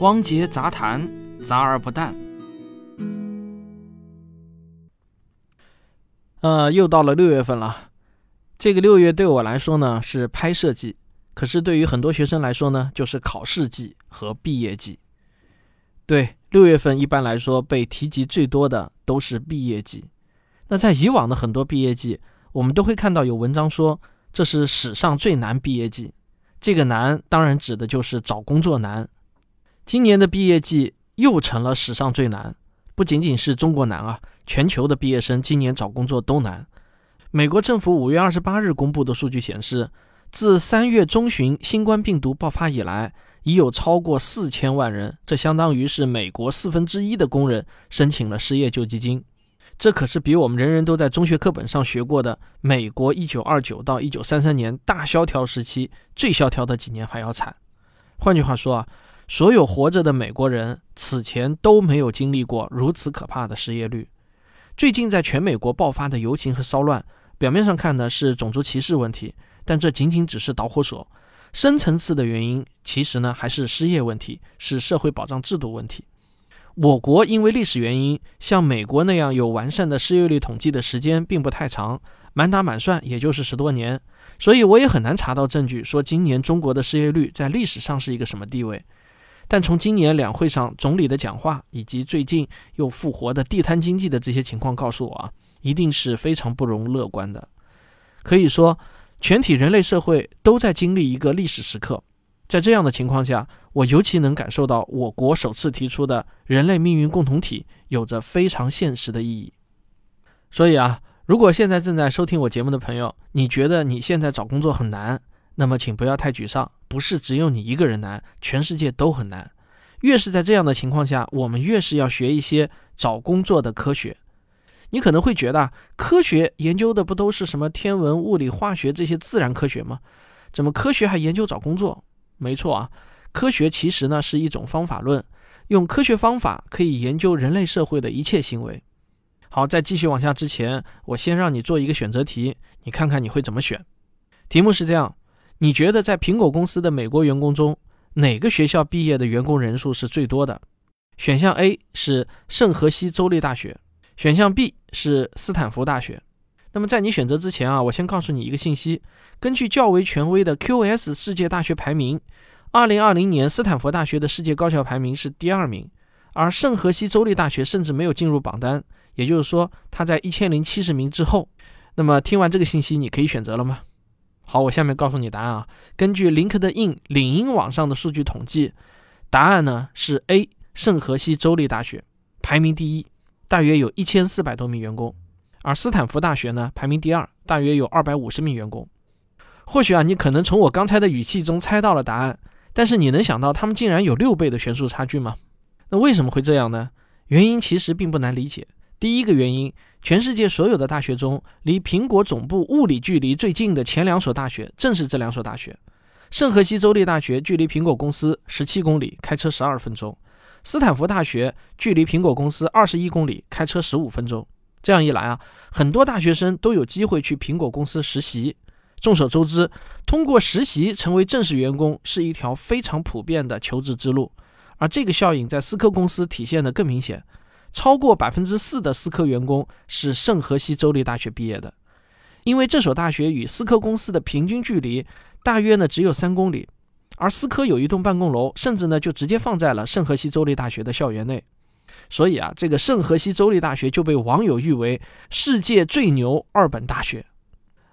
汪杰杂谈，杂而不淡。呃，又到了六月份了。这个六月对我来说呢是拍摄季，可是对于很多学生来说呢，就是考试季和毕业季。对，六月份一般来说被提及最多的都是毕业季。那在以往的很多毕业季，我们都会看到有文章说这是史上最难毕业季。这个难当然指的就是找工作难。今年的毕业季又成了史上最难，不仅仅是中国难啊，全球的毕业生今年找工作都难。美国政府五月二十八日公布的数据显示，自三月中旬新冠病毒爆发以来，已有超过四千万人，这相当于是美国四分之一的工人申请了失业救济金。这可是比我们人人都在中学课本上学过的美国一九二九到一九三三年大萧条时期最萧条的几年还要惨。换句话说啊。所有活着的美国人此前都没有经历过如此可怕的失业率。最近在全美国爆发的游行和骚乱，表面上看呢是种族歧视问题，但这仅仅只是导火索。深层次的原因其实呢还是失业问题，是社会保障制度问题。我国因为历史原因，像美国那样有完善的失业率统计的时间并不太长，满打满算也就是十多年，所以我也很难查到证据说今年中国的失业率在历史上是一个什么地位。但从今年两会上总理的讲话，以及最近又复活的地摊经济的这些情况，告诉我啊，一定是非常不容乐观的。可以说，全体人类社会都在经历一个历史时刻。在这样的情况下，我尤其能感受到我国首次提出的人类命运共同体有着非常现实的意义。所以啊，如果现在正在收听我节目的朋友，你觉得你现在找工作很难，那么请不要太沮丧。不是只有你一个人难，全世界都很难。越是在这样的情况下，我们越是要学一些找工作的科学。你可能会觉得，科学研究的不都是什么天文、物理、化学这些自然科学吗？怎么科学还研究找工作？没错啊，科学其实呢是一种方法论，用科学方法可以研究人类社会的一切行为。好，在继续往下之前，我先让你做一个选择题，你看看你会怎么选。题目是这样。你觉得在苹果公司的美国员工中，哪个学校毕业的员工人数是最多的？选项 A 是圣荷西州立大学，选项 B 是斯坦福大学。那么在你选择之前啊，我先告诉你一个信息：根据较为权威的 QS 世界大学排名，2020年斯坦福大学的世界高校排名是第二名，而圣荷西州立大学甚至没有进入榜单，也就是说它在1070名之后。那么听完这个信息，你可以选择了吗？好，我下面告诉你答案啊。根据 LinkedIn 领英网上的数据统计，答案呢是 A 圣荷西州立大学排名第一，大约有一千四百多名员工，而斯坦福大学呢排名第二，大约有二百五十名员工。或许啊，你可能从我刚才的语气中猜到了答案，但是你能想到他们竟然有六倍的悬殊差距吗？那为什么会这样呢？原因其实并不难理解。第一个原因，全世界所有的大学中，离苹果总部物理距离最近的前两所大学正是这两所大学。圣荷西州立大学距离苹果公司十七公里，开车十二分钟；斯坦福大学距离苹果公司二十一公里，开车十五分钟。这样一来啊，很多大学生都有机会去苹果公司实习。众所周知，通过实习成为正式员工是一条非常普遍的求职之路，而这个效应在思科公司体现得更明显。超过百分之四的思科员工是圣荷西州立大学毕业的，因为这所大学与思科公司的平均距离大约呢只有三公里，而思科有一栋办公楼，甚至呢就直接放在了圣荷西州立大学的校园内，所以啊，这个圣荷西州立大学就被网友誉为世界最牛二本大学。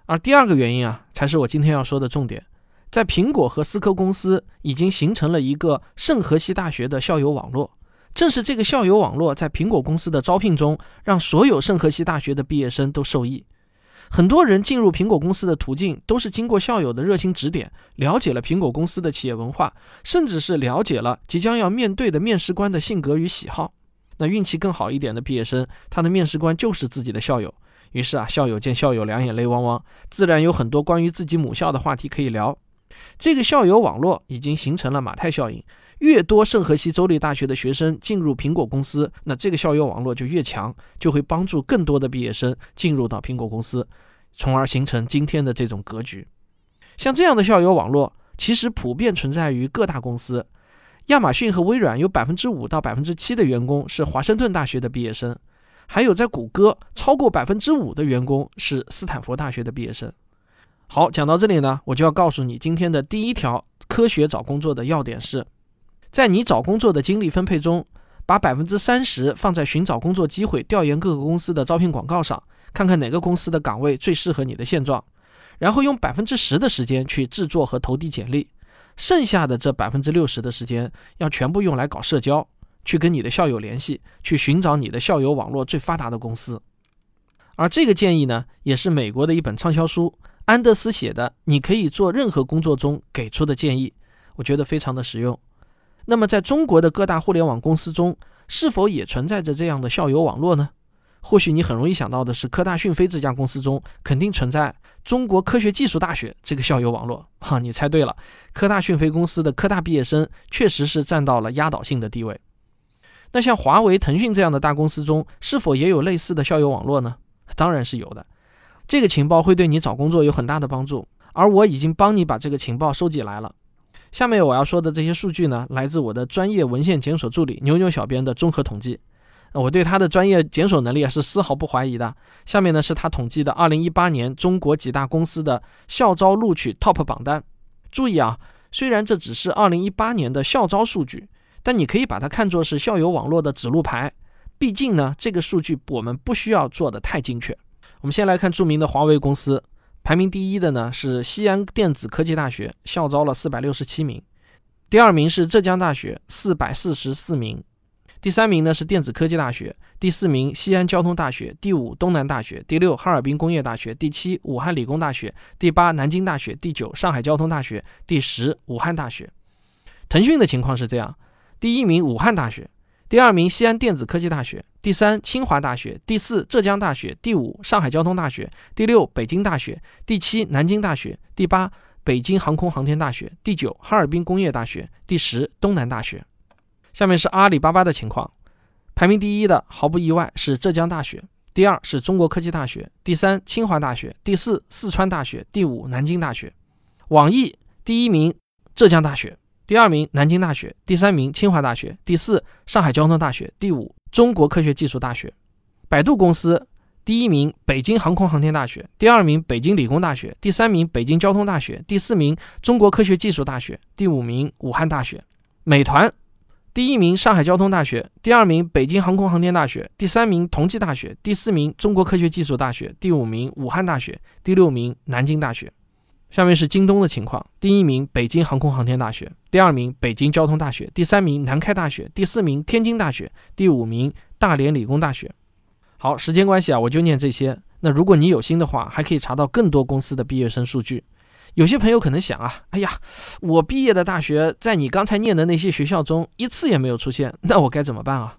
而第二个原因啊，才是我今天要说的重点，在苹果和思科公司已经形成了一个圣荷西大学的校友网络。正是这个校友网络在苹果公司的招聘中，让所有圣何西大学的毕业生都受益。很多人进入苹果公司的途径都是经过校友的热心指点，了解了苹果公司的企业文化，甚至是了解了即将要面对的面试官的性格与喜好。那运气更好一点的毕业生，他的面试官就是自己的校友。于是啊，校友见校友两眼泪汪汪，自然有很多关于自己母校的话题可以聊。这个校友网络已经形成了马太效应。越多圣荷西州立大学的学生进入苹果公司，那这个校友网络就越强，就会帮助更多的毕业生进入到苹果公司，从而形成今天的这种格局。像这样的校友网络，其实普遍存在于各大公司。亚马逊和微软有百分之五到百分之七的员工是华盛顿大学的毕业生，还有在谷歌超过百分之五的员工是斯坦福大学的毕业生。好，讲到这里呢，我就要告诉你今天的第一条科学找工作的要点是，在你找工作的精力分配中，把百分之三十放在寻找工作机会、调研各个公司的招聘广告上，看看哪个公司的岗位最适合你的现状，然后用百分之十的时间去制作和投递简历，剩下的这百分之六十的时间要全部用来搞社交，去跟你的校友联系，去寻找你的校友网络最发达的公司。而这个建议呢，也是美国的一本畅销书。安德斯写的，你可以做任何工作中给出的建议，我觉得非常的实用。那么，在中国的各大互联网公司中，是否也存在着这样的校友网络呢？或许你很容易想到的是，科大讯飞这家公司中肯定存在中国科学技术大学这个校友网络。哈，你猜对了，科大讯飞公司的科大毕业生确实是占到了压倒性的地位。那像华为、腾讯这样的大公司中，是否也有类似的校友网络呢？当然是有的。这个情报会对你找工作有很大的帮助，而我已经帮你把这个情报收集来了。下面我要说的这些数据呢，来自我的专业文献检索助理牛牛小编的综合统计。我对他的专业检索能力啊是丝毫不怀疑的。下面呢是他统计的2018年中国几大公司的校招录取 TOP 榜单。注意啊，虽然这只是2018年的校招数据，但你可以把它看作是校友网络的指路牌。毕竟呢，这个数据我们不需要做的太精确。我们先来看著名的华为公司，排名第一的呢是西安电子科技大学，校招了四百六十七名；第二名是浙江大学，四百四十四名；第三名呢是电子科技大学，第四名西安交通大学，第五东南大学，第六哈尔滨工业大学，第七武汉理工大学，第八南京大学，第九上海交通大学，第十武汉大学。腾讯的情况是这样：第一名武汉大学。第二名西安电子科技大学，第三清华大学，第四浙江大学，第五上海交通大学，第六北京大学，第七南京大学，第八北京航空航天大学，第九哈尔滨工业大学，第十东南大学。下面是阿里巴巴的情况，排名第一的毫不意外是浙江大学，第二是中国科技大学，第三清华大学，第四四川大学，第五南京大学。网易第一名浙江大学。第二名南京大学，第三名清华大学，第四上海交通大学，第五中国科学技术大学。百度公司第一名北京航空航天大学，第二名北京理工大学，第三名北京交通大学，第四名中国科学技术大学，第五名武汉大学。美团第一名上海交通大学，第二名北京航空航天大学，第三名同济大学，第四名中国科学技术大学，第五名武汉大学，第六名南京大学。下面是京东的情况：第一名北京航空航天大学，第二名北京交通大学，第三名南开大学，第四名天津大学，第五名大连理工大学。好，时间关系啊，我就念这些。那如果你有心的话，还可以查到更多公司的毕业生数据。有些朋友可能想啊，哎呀，我毕业的大学在你刚才念的那些学校中一次也没有出现，那我该怎么办啊？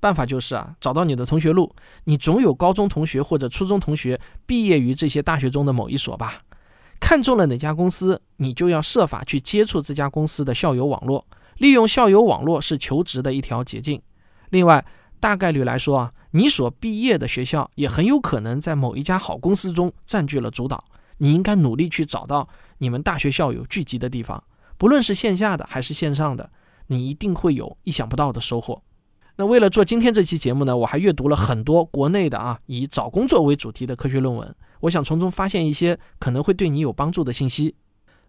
办法就是啊，找到你的同学录，你总有高中同学或者初中同学毕业于这些大学中的某一所吧。看中了哪家公司，你就要设法去接触这家公司的校友网络，利用校友网络是求职的一条捷径。另外，大概率来说啊，你所毕业的学校也很有可能在某一家好公司中占据了主导。你应该努力去找到你们大学校友聚集的地方，不论是线下的还是线上的，你一定会有意想不到的收获。那为了做今天这期节目呢，我还阅读了很多国内的啊以找工作为主题的科学论文，我想从中发现一些可能会对你有帮助的信息。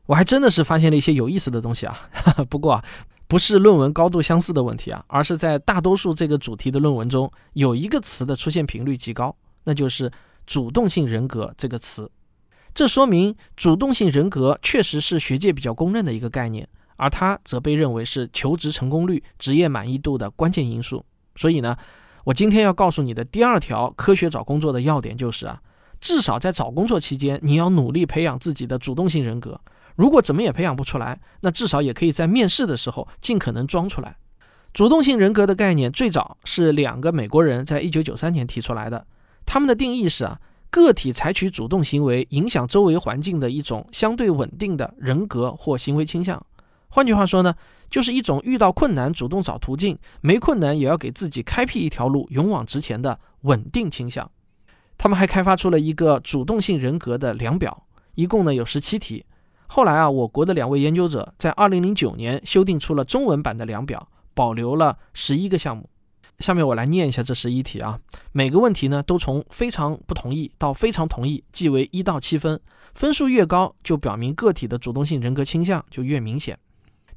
我还真的是发现了一些有意思的东西啊。不过啊，不是论文高度相似的问题啊，而是在大多数这个主题的论文中，有一个词的出现频率极高，那就是主动性人格这个词。这说明主动性人格确实是学界比较公认的一个概念。而它则被认为是求职成功率、职业满意度的关键因素。所以呢，我今天要告诉你的第二条科学找工作的要点就是啊，至少在找工作期间，你要努力培养自己的主动性人格。如果怎么也培养不出来，那至少也可以在面试的时候尽可能装出来。主动性人格的概念最早是两个美国人在一九九三年提出来的，他们的定义是啊，个体采取主动行为影响周围环境的一种相对稳定的人格或行为倾向。换句话说呢，就是一种遇到困难主动找途径，没困难也要给自己开辟一条路，勇往直前的稳定倾向。他们还开发出了一个主动性人格的量表，一共呢有十七题。后来啊，我国的两位研究者在2009年修订出了中文版的量表，保留了十一个项目。下面我来念一下这十一题啊，每个问题呢都从非常不同意到非常同意，计为一到七分，分数越高，就表明个体的主动性人格倾向就越明显。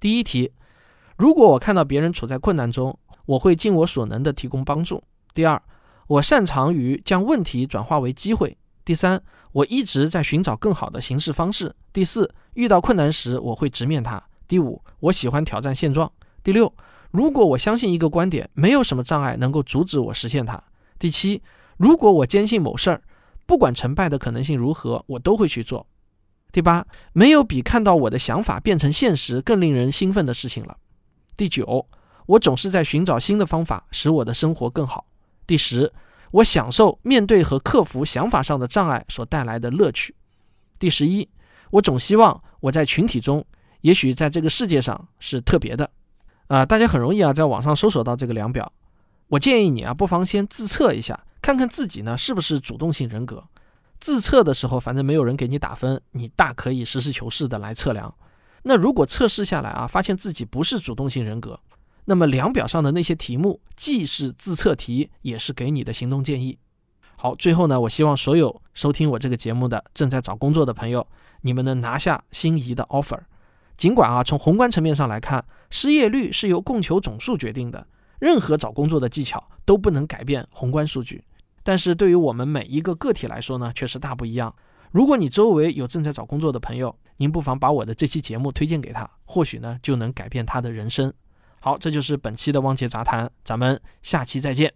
第一题，如果我看到别人处在困难中，我会尽我所能的提供帮助。第二，我擅长于将问题转化为机会。第三，我一直在寻找更好的行事方式。第四，遇到困难时我会直面它。第五，我喜欢挑战现状。第六。如果我相信一个观点，没有什么障碍能够阻止我实现它。第七，如果我坚信某事儿，不管成败的可能性如何，我都会去做。第八，没有比看到我的想法变成现实更令人兴奋的事情了。第九，我总是在寻找新的方法使我的生活更好。第十，我享受面对和克服想法上的障碍所带来的乐趣。第十一，我总希望我在群体中，也许在这个世界上是特别的。啊，大家很容易啊，在网上搜索到这个量表。我建议你啊，不妨先自测一下，看看自己呢是不是主动性人格。自测的时候，反正没有人给你打分，你大可以实事求是的来测量。那如果测试下来啊，发现自己不是主动性人格，那么量表上的那些题目既是自测题，也是给你的行动建议。好，最后呢，我希望所有收听我这个节目的正在找工作的朋友，你们能拿下心仪的 offer。尽管啊，从宏观层面上来看，失业率是由供求总数决定的，任何找工作的技巧都不能改变宏观数据。但是对于我们每一个个体来说呢，却是大不一样。如果你周围有正在找工作的朋友，您不妨把我的这期节目推荐给他，或许呢就能改变他的人生。好，这就是本期的汪杰杂谈，咱们下期再见。